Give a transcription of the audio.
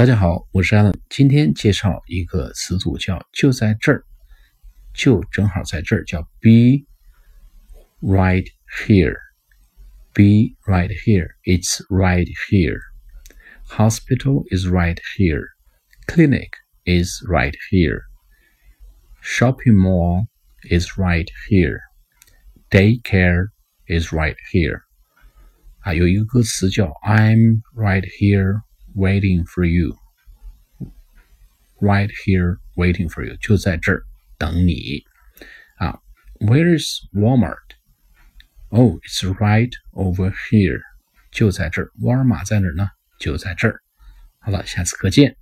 大家好，我是 Allen，今天介绍一个词组叫“就在这儿”，就正好在这儿，叫 “be right here”。Be right here. It's right here. Hospital is right here. Clinic is right here. Shopping mall is right here. Daycare is right here. 啊，有一个歌词叫 "I'm right here waiting for you." Right here waiting for you，就在这儿等你。啊，Where's Walmart? Oh, it's right over here. 就在这儿。沃尔玛在哪儿呢？就在这儿。好了，下次课见。